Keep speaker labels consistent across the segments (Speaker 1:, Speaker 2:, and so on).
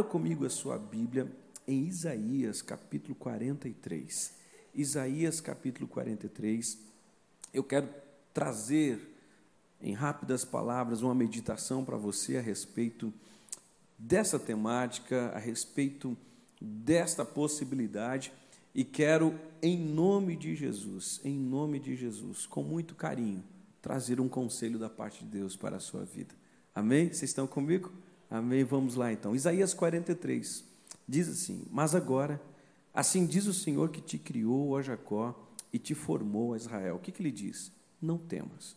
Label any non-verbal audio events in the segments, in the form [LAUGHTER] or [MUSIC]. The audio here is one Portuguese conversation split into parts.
Speaker 1: abra comigo a sua Bíblia em Isaías capítulo 43. Isaías capítulo 43. Eu quero trazer em rápidas palavras uma meditação para você a respeito dessa temática, a respeito desta possibilidade e quero, em nome de Jesus, em nome de Jesus, com muito carinho, trazer um conselho da parte de Deus para a sua vida. Amém? Vocês estão comigo? Amém? Vamos lá então. Isaías 43 diz assim: Mas agora, assim diz o Senhor que te criou, ó Jacó, e te formou, ó Israel. O que, que ele diz? Não temas,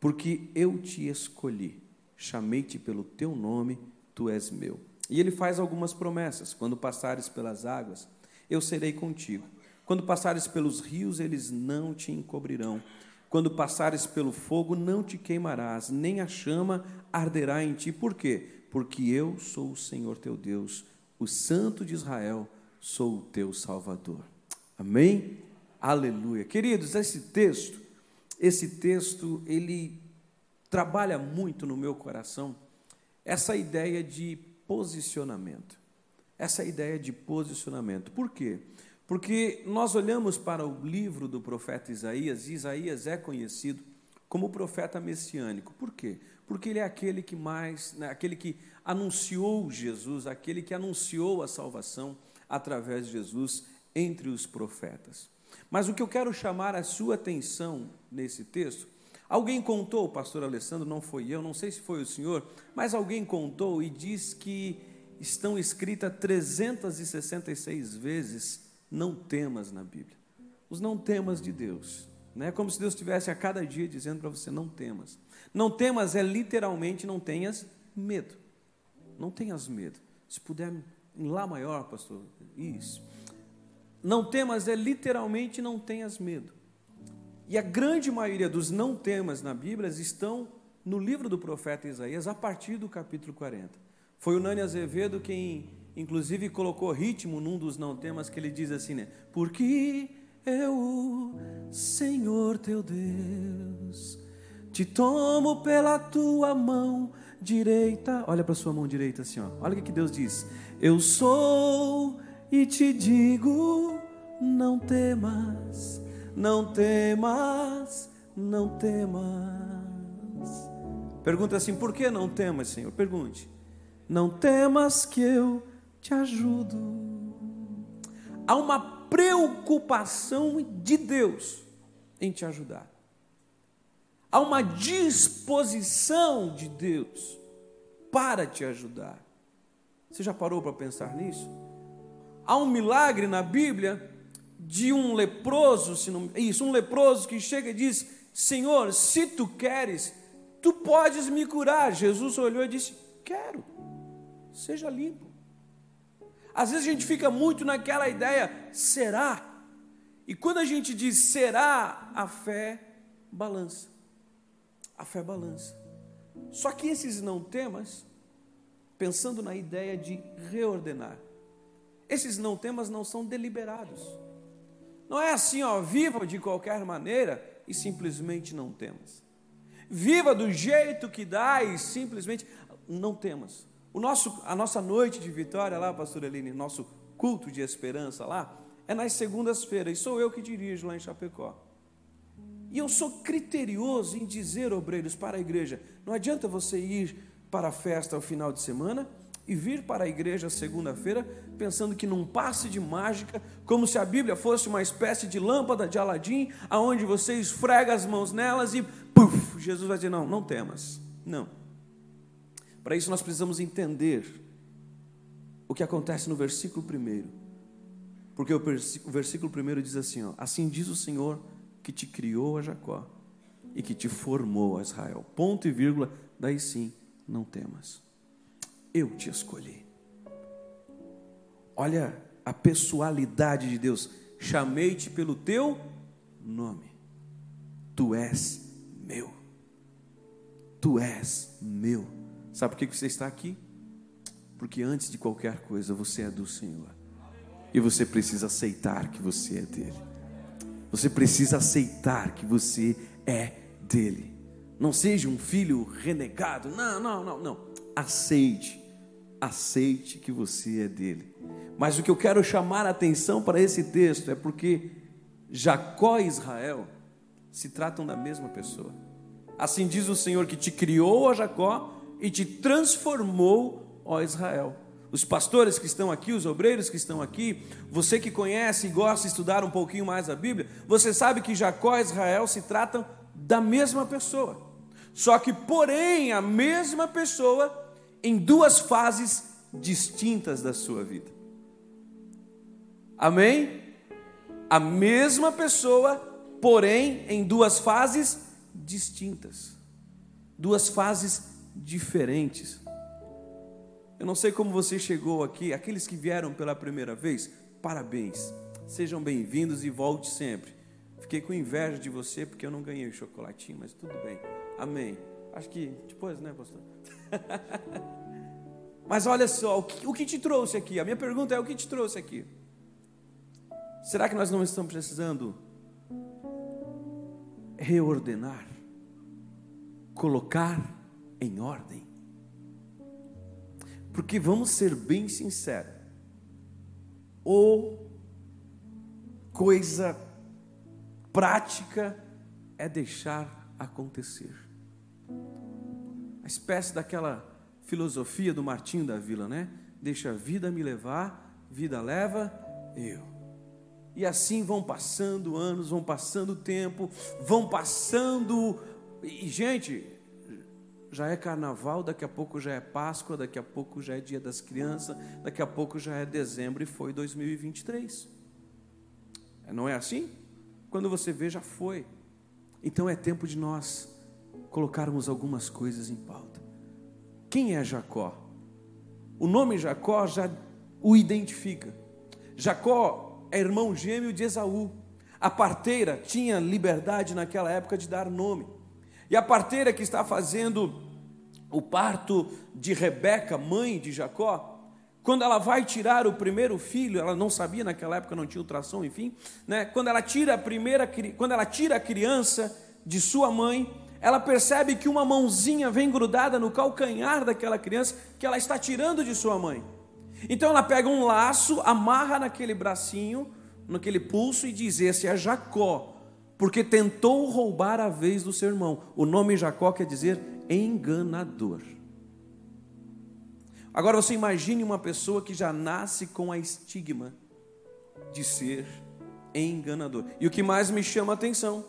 Speaker 1: porque eu te escolhi, chamei-te pelo teu nome, tu és meu. E ele faz algumas promessas: quando passares pelas águas, eu serei contigo. Quando passares pelos rios, eles não te encobrirão. Quando passares pelo fogo, não te queimarás, nem a chama arderá em ti. Por quê? Porque eu sou o Senhor teu Deus, o Santo de Israel, sou o teu Salvador. Amém? Aleluia. Queridos, esse texto, esse texto, ele trabalha muito no meu coração essa ideia de posicionamento. Essa ideia de posicionamento. Por quê? Porque nós olhamos para o livro do profeta Isaías, e Isaías é conhecido como profeta messiânico. Por quê? Porque ele é aquele que mais, né, aquele que anunciou Jesus, aquele que anunciou a salvação através de Jesus entre os profetas. Mas o que eu quero chamar a sua atenção nesse texto, alguém contou, pastor Alessandro, não foi eu, não sei se foi o senhor, mas alguém contou e diz que estão escritas 366 vezes não temas na Bíblia. Os não temas de Deus. Né? Como se Deus estivesse a cada dia dizendo para você: não temas. Não temas é literalmente não tenhas medo. Não tenhas medo. Se puder, em Lá maior, pastor. Isso. Não temas é literalmente não tenhas medo. E a grande maioria dos não temas na Bíblia estão no livro do profeta Isaías, a partir do capítulo 40. Foi o Nani Azevedo quem, inclusive, colocou ritmo num dos não temas que ele diz assim, né? Porque eu, Senhor teu Deus, te tomo pela tua mão direita. Olha para sua mão direita assim, ó. Olha o que Deus diz. Eu sou e te digo, não temas, não temas, não temas. Pergunta assim: por que não temas, Senhor? Pergunte. Não temas que eu te ajudo. Há uma preocupação de Deus em te ajudar. Há uma disposição de Deus para te ajudar. Você já parou para pensar nisso? Há um milagre na Bíblia de um leproso, se não, isso, um leproso que chega e diz: Senhor, se tu queres, tu podes me curar. Jesus olhou e disse: Quero seja limpo. Às vezes a gente fica muito naquela ideia, será? E quando a gente diz será, a fé balança. A fé balança. Só que esses não temas, pensando na ideia de reordenar, esses não temas não são deliberados. Não é assim, ó, viva de qualquer maneira e simplesmente não temas. Viva do jeito que dá e simplesmente não temas. O nosso, a nossa noite de vitória lá, pastor Eline, nosso culto de esperança lá, é nas segundas-feiras, e sou eu que dirijo lá em Chapecó. E eu sou criterioso em dizer, obreiros, para a igreja: não adianta você ir para a festa ao final de semana e vir para a igreja segunda-feira pensando que num passe de mágica, como se a Bíblia fosse uma espécie de lâmpada de Aladim, aonde você esfrega as mãos nelas e puf, Jesus vai dizer: não, não temas. Não. Para isso nós precisamos entender o que acontece no versículo 1. Porque o versículo 1 diz assim: ó, Assim diz o Senhor que te criou a Jacó e que te formou a Israel. Ponto e vírgula, daí sim, não temas. Eu te escolhi. Olha a pessoalidade de Deus. Chamei-te pelo teu nome. Tu és meu. Tu és meu. Sabe por que você está aqui? Porque antes de qualquer coisa você é do Senhor. E você precisa aceitar que você é dele. Você precisa aceitar que você é dele. Não seja um filho renegado. Não, não, não, não. Aceite aceite que você é dele. Mas o que eu quero chamar a atenção para esse texto é porque Jacó e Israel se tratam da mesma pessoa. Assim diz o Senhor que te criou, ó Jacó, e te transformou, ó Israel. Os pastores que estão aqui, os obreiros que estão aqui, você que conhece e gosta de estudar um pouquinho mais a Bíblia, você sabe que Jacó e Israel se tratam da mesma pessoa. Só que, porém, a mesma pessoa em duas fases distintas da sua vida. Amém? A mesma pessoa, porém, em duas fases distintas. Duas fases diferentes. Eu não sei como você chegou aqui, aqueles que vieram pela primeira vez, parabéns. Sejam bem-vindos e volte sempre. Fiquei com inveja de você porque eu não ganhei o chocolatinho, mas tudo bem. Amém. Acho que depois, né, pastor? [LAUGHS] mas olha só, o que, o que te trouxe aqui? A minha pergunta é: o que te trouxe aqui? Será que nós não estamos precisando reordenar, colocar em ordem? Porque vamos ser bem sinceros, ou coisa prática é deixar acontecer. A espécie daquela filosofia do Martinho da Vila, né? Deixa a vida me levar, vida leva eu. E assim vão passando anos, vão passando tempo, vão passando. E, gente, já é carnaval, daqui a pouco já é Páscoa, daqui a pouco já é Dia das Crianças, daqui a pouco já é dezembro e foi 2023. Não é assim? Quando você vê, já foi. Então é tempo de nós colocarmos algumas coisas em pauta. Quem é Jacó? O nome Jacó já o identifica. Jacó é irmão gêmeo de Esaú. A parteira tinha liberdade naquela época de dar nome. E a parteira que está fazendo o parto de Rebeca, mãe de Jacó, quando ela vai tirar o primeiro filho, ela não sabia naquela época, não tinha ultrassom, enfim, né? Quando ela tira a primeira, quando ela tira a criança de sua mãe, ela percebe que uma mãozinha vem grudada no calcanhar daquela criança que ela está tirando de sua mãe. Então ela pega um laço, amarra naquele bracinho, naquele pulso e diz: Esse é Jacó, porque tentou roubar a vez do seu irmão. O nome Jacó quer dizer enganador. Agora você imagine uma pessoa que já nasce com a estigma de ser enganador. E o que mais me chama a atenção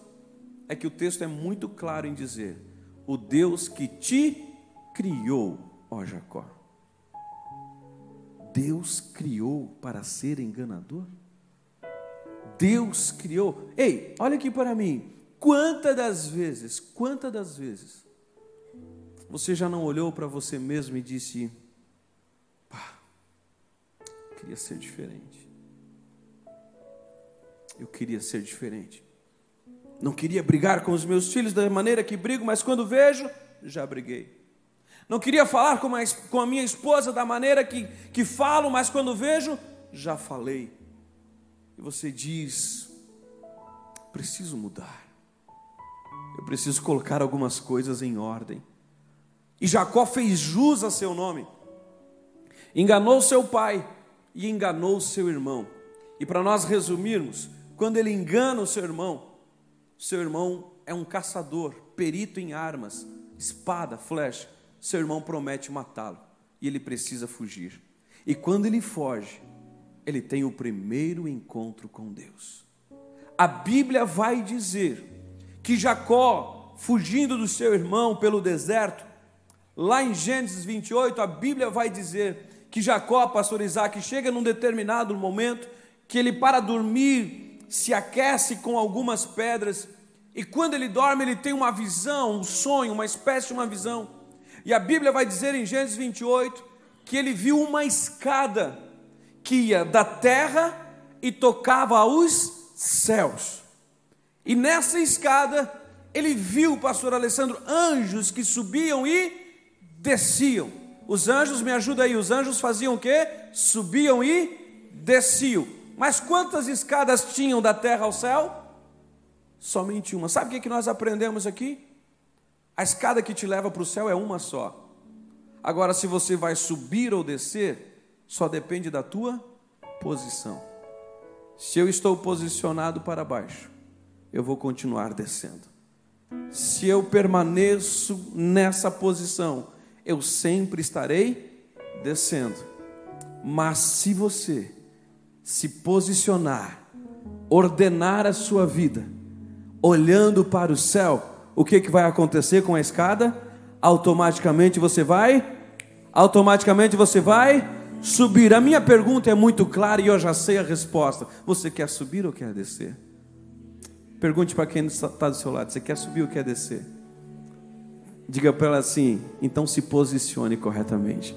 Speaker 1: é que o texto é muito claro em dizer: o Deus que te criou, ó Jacó. Deus criou para ser enganador? Deus criou. Ei, olha aqui para mim. Quantas das vezes, quantas das vezes você já não olhou para você mesmo e disse: pá, queria ser diferente. Eu queria ser diferente. Não queria brigar com os meus filhos da maneira que brigo, mas quando vejo, já briguei. Não queria falar com com a minha esposa da maneira que, que falo, mas quando vejo, já falei e você diz: preciso mudar, eu preciso colocar algumas coisas em ordem. E Jacó fez jus a seu nome, enganou seu pai e enganou seu irmão. E para nós resumirmos, quando ele engana o seu irmão, seu irmão é um caçador, perito em armas, espada, flecha. Seu irmão promete matá-lo e ele precisa fugir. E quando ele foge, ele tem o primeiro encontro com Deus. A Bíblia vai dizer que Jacó, fugindo do seu irmão pelo deserto, lá em Gênesis 28, a Bíblia vai dizer que Jacó, pastor Isaac, chega num determinado momento que ele, para dormir, se aquece com algumas pedras, e quando ele dorme, ele tem uma visão, um sonho, uma espécie de uma visão. E a Bíblia vai dizer em Gênesis 28 que ele viu uma escada que ia da terra e tocava aos céus. E nessa escada, ele viu, pastor Alessandro, anjos que subiam e desciam. Os anjos, me ajuda aí, os anjos faziam o quê? Subiam e desciam. Mas quantas escadas tinham da terra ao céu? Somente uma. Sabe o que nós aprendemos aqui? A escada que te leva para o céu é uma só. Agora, se você vai subir ou descer, só depende da tua posição. Se eu estou posicionado para baixo, eu vou continuar descendo. Se eu permaneço nessa posição, eu sempre estarei descendo. Mas se você se posicionar, ordenar a sua vida, olhando para o céu, o que, que vai acontecer com a escada? Automaticamente você vai, automaticamente você vai subir. A minha pergunta é muito clara e eu já sei a resposta. Você quer subir ou quer descer? Pergunte para quem está do seu lado: você quer subir ou quer descer? Diga para ela assim: então se posicione corretamente.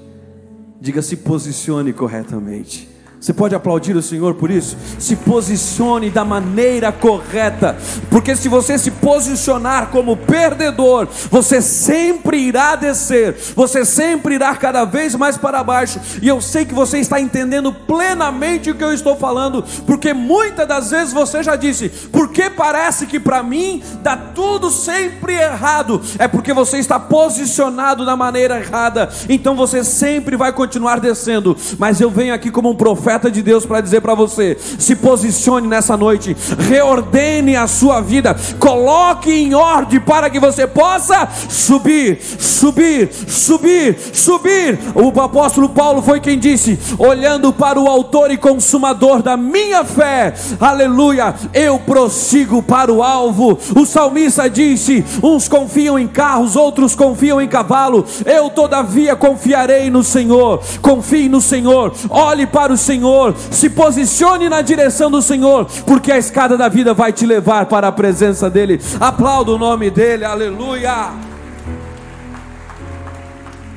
Speaker 1: Diga se posicione corretamente. Você pode aplaudir o Senhor por isso? Se posicione da maneira correta, porque se você se posicionar como perdedor, você sempre irá descer, você sempre irá cada vez mais para baixo. E eu sei que você está entendendo plenamente o que eu estou falando, porque muitas das vezes você já disse, porque parece que para mim dá tudo sempre errado, é porque você está posicionado da maneira errada, então você sempre vai continuar descendo. Mas eu venho aqui como um profeta profeta de Deus para dizer para você: se posicione nessa noite, reordene a sua vida, coloque em ordem para que você possa subir, subir, subir, subir. O apóstolo Paulo foi quem disse: olhando para o Autor e Consumador da minha fé, aleluia, eu prossigo para o alvo. O salmista disse: uns confiam em carros, outros confiam em cavalo, eu todavia confiarei no Senhor. Confie no Senhor, olhe para o Senhor Senhor, se posicione na direção do Senhor, porque a escada da vida vai te levar para a presença dEle. Aplauda o nome dEle, aleluia.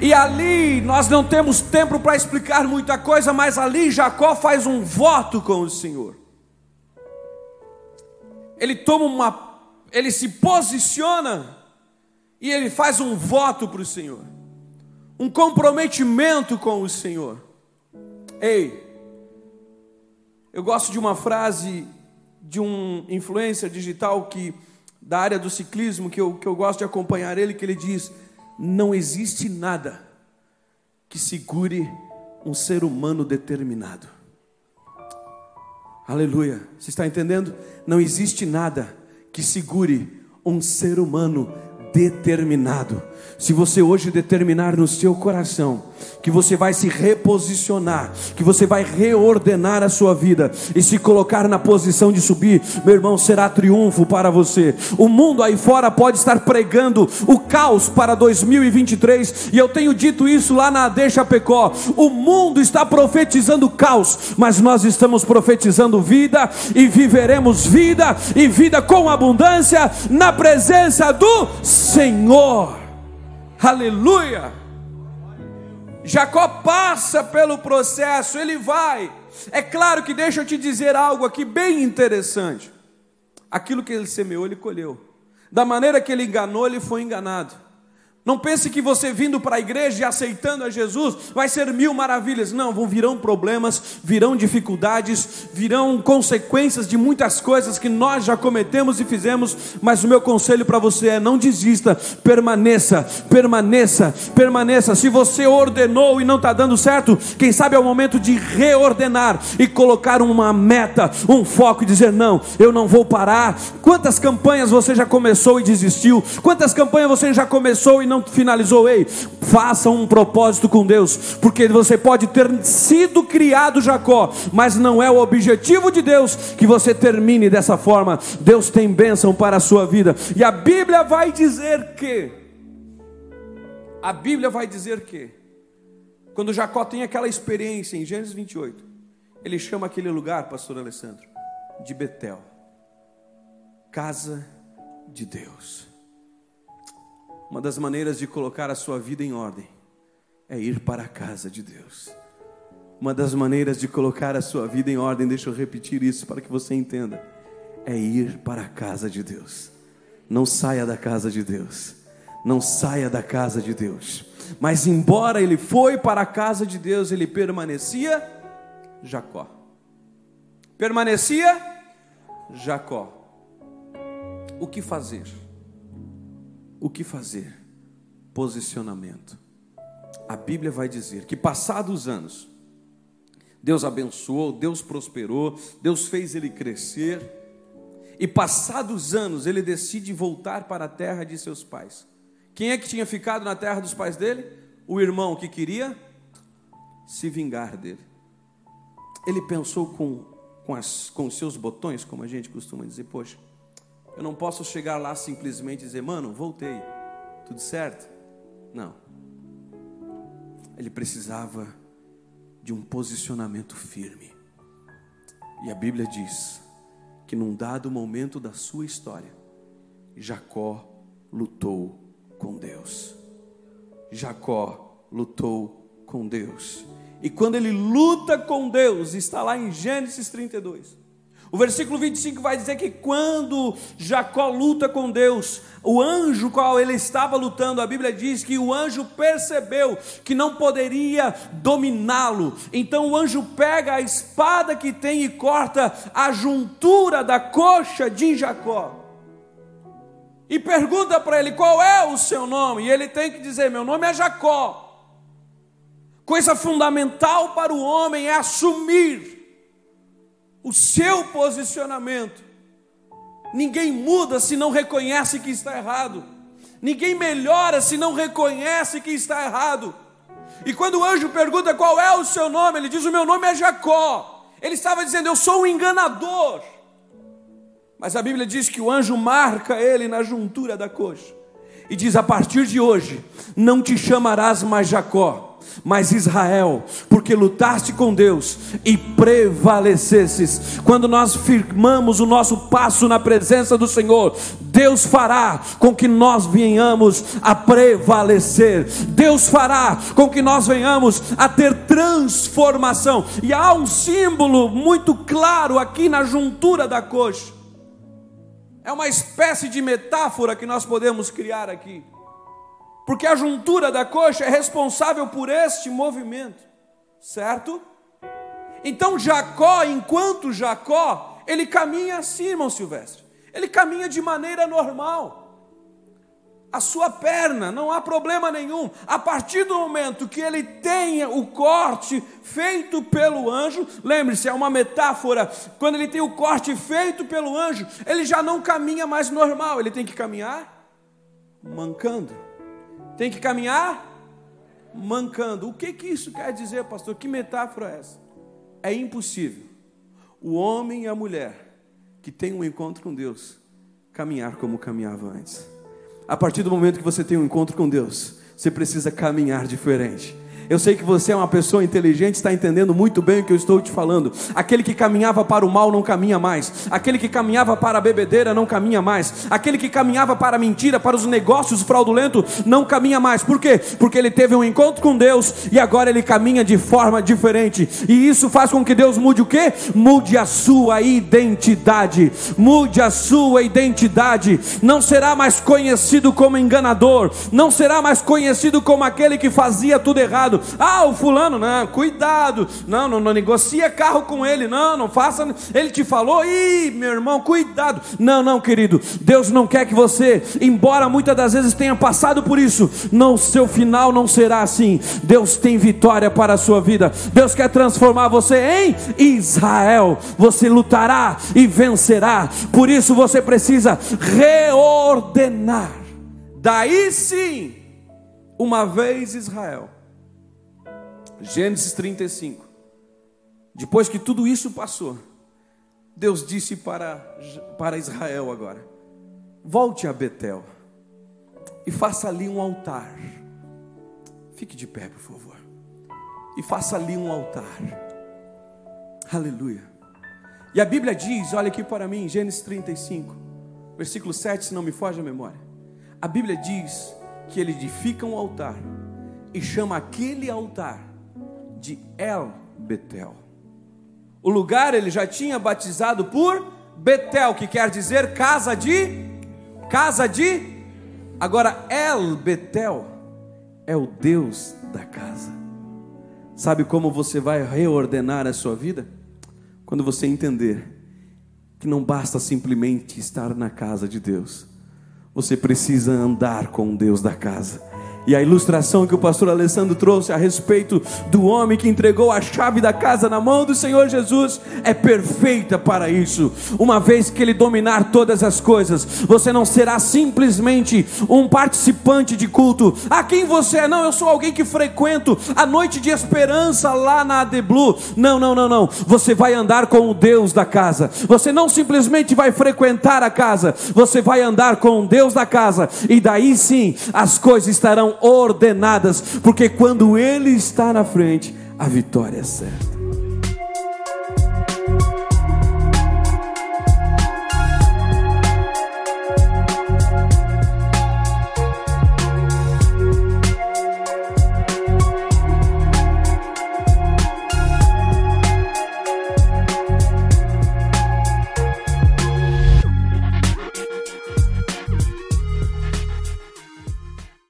Speaker 1: E ali nós não temos tempo para explicar muita coisa, mas ali Jacó faz um voto com o Senhor. Ele toma uma, ele se posiciona e ele faz um voto para o Senhor, um comprometimento com o Senhor. Ei, eu gosto de uma frase de um influencer digital que da área do ciclismo que eu, que eu gosto de acompanhar ele, que ele diz: não existe nada que segure um ser humano determinado. Aleluia. Você está entendendo? Não existe nada que segure um ser humano determinado. Se você hoje determinar no seu coração que você vai se reposicionar, que você vai reordenar a sua vida e se colocar na posição de subir, meu irmão, será triunfo para você. O mundo aí fora pode estar pregando o caos para 2023, e eu tenho dito isso lá na Deixa Pecó. O mundo está profetizando caos, mas nós estamos profetizando vida e viveremos vida e vida com abundância na presença do Senhor. Aleluia! Jacó passa pelo processo, ele vai. É claro que deixa eu te dizer algo aqui bem interessante. Aquilo que ele semeou, ele colheu. Da maneira que ele enganou, ele foi enganado. Não pense que você vindo para a igreja e aceitando a Jesus vai ser mil maravilhas. Não, vão virão problemas, virão dificuldades, virão consequências de muitas coisas que nós já cometemos e fizemos. Mas o meu conselho para você é: não desista, permaneça, permaneça, permaneça. Se você ordenou e não está dando certo, quem sabe é o momento de reordenar e colocar uma meta, um foco e dizer: não, eu não vou parar. Quantas campanhas você já começou e desistiu? Quantas campanhas você já começou e não não finalizou, ei, faça um propósito com Deus, porque você pode ter sido criado Jacó, mas não é o objetivo de Deus que você termine dessa forma. Deus tem bênção para a sua vida, e a Bíblia vai dizer que, a Bíblia vai dizer que, quando Jacó tem aquela experiência em Gênesis 28, ele chama aquele lugar, pastor Alessandro, de Betel, casa de Deus. Uma das maneiras de colocar a sua vida em ordem é ir para a casa de Deus. Uma das maneiras de colocar a sua vida em ordem, deixa eu repetir isso para que você entenda, é ir para a casa de Deus. Não saia da casa de Deus. Não saia da casa de Deus. Mas embora ele foi para a casa de Deus, ele permanecia Jacó. Permanecia Jacó. O que fazer? O que fazer? Posicionamento. a Bíblia vai dizer que passados os anos, Deus abençoou, Deus prosperou, Deus fez ele crescer, e passados os anos ele decide voltar para a terra de seus pais. Quem é que tinha ficado na terra dos pais dele? O irmão que queria se vingar dele. Ele pensou com, com, as, com seus botões, como a gente costuma dizer, poxa, eu não posso chegar lá simplesmente e dizer, mano, voltei, tudo certo? Não. Ele precisava de um posicionamento firme. E a Bíblia diz que num dado momento da sua história, Jacó lutou com Deus. Jacó lutou com Deus. E quando ele luta com Deus, está lá em Gênesis 32. O versículo 25 vai dizer que quando Jacó luta com Deus, o anjo qual ele estava lutando, a Bíblia diz que o anjo percebeu que não poderia dominá-lo. Então o anjo pega a espada que tem e corta a juntura da coxa de Jacó. E pergunta para ele qual é o seu nome, e ele tem que dizer: Meu nome é Jacó. Coisa fundamental para o homem é assumir o seu posicionamento. Ninguém muda se não reconhece que está errado. Ninguém melhora se não reconhece que está errado. E quando o anjo pergunta qual é o seu nome, ele diz: O meu nome é Jacó. Ele estava dizendo: Eu sou um enganador. Mas a Bíblia diz que o anjo marca ele na juntura da coxa e diz: A partir de hoje, não te chamarás mais Jacó mas Israel, porque lutaste com Deus e prevalecesses. Quando nós firmamos o nosso passo na presença do Senhor, Deus fará com que nós venhamos a prevalecer. Deus fará com que nós venhamos a ter transformação. E há um símbolo muito claro aqui na juntura da coxa. É uma espécie de metáfora que nós podemos criar aqui porque a juntura da coxa é responsável por este movimento, certo? Então Jacó, enquanto Jacó, ele caminha assim, irmão Silvestre, ele caminha de maneira normal. A sua perna, não há problema nenhum. A partir do momento que ele tenha o corte feito pelo anjo, lembre-se, é uma metáfora. Quando ele tem o corte feito pelo anjo, ele já não caminha mais normal, ele tem que caminhar mancando. Tem que caminhar mancando. O que, que isso quer dizer, pastor? Que metáfora é essa? É impossível o homem e a mulher que tem um encontro com Deus caminhar como caminhava antes. A partir do momento que você tem um encontro com Deus, você precisa caminhar diferente. Eu sei que você é uma pessoa inteligente, está entendendo muito bem o que eu estou te falando. Aquele que caminhava para o mal não caminha mais. Aquele que caminhava para a bebedeira não caminha mais. Aquele que caminhava para a mentira, para os negócios fraudulentos, não caminha mais. Por quê? Porque ele teve um encontro com Deus e agora ele caminha de forma diferente. E isso faz com que Deus mude o quê? Mude a sua identidade. Mude a sua identidade. Não será mais conhecido como enganador. Não será mais conhecido como aquele que fazia tudo errado cuidado. Ah, o fulano, não, cuidado. Não, não, não negocia carro com ele. Não, não faça. Ele te falou, ih, meu irmão, cuidado. Não, não, querido. Deus não quer que você, embora muitas das vezes tenha passado por isso, não, seu final não será assim. Deus tem vitória para a sua vida. Deus quer transformar você em Israel. Você lutará e vencerá. Por isso você precisa reordenar. Daí sim, uma vez Israel Gênesis 35. Depois que tudo isso passou, Deus disse para, para Israel agora: volte a Betel e faça ali um altar. Fique de pé, por favor. E faça ali um altar. Aleluia. E a Bíblia diz, olha aqui para mim, Gênesis 35, versículo 7, se não me foge a memória. A Bíblia diz que ele edifica um altar e chama aquele altar de El Betel. O lugar ele já tinha batizado por Betel, que quer dizer casa de casa de Agora El Betel é o Deus da casa. Sabe como você vai reordenar a sua vida? Quando você entender que não basta simplesmente estar na casa de Deus. Você precisa andar com o Deus da casa E a ilustração que o pastor Alessandro trouxe a respeito do homem que entregou a chave da casa na mão do Senhor Jesus é perfeita para isso. Uma vez que ele dominar todas as coisas, você não será simplesmente um participante de culto. Ah, quem você é? Não, eu sou alguém que frequento a noite de esperança lá na AD Blue. Não, não, não, não. Você vai andar com o Deus da casa. Você não simplesmente vai frequentar a casa, você vai andar com o Deus da casa. E daí sim as coisas estarão ordenadas, porque quando Ele está na frente, a vitória é certa.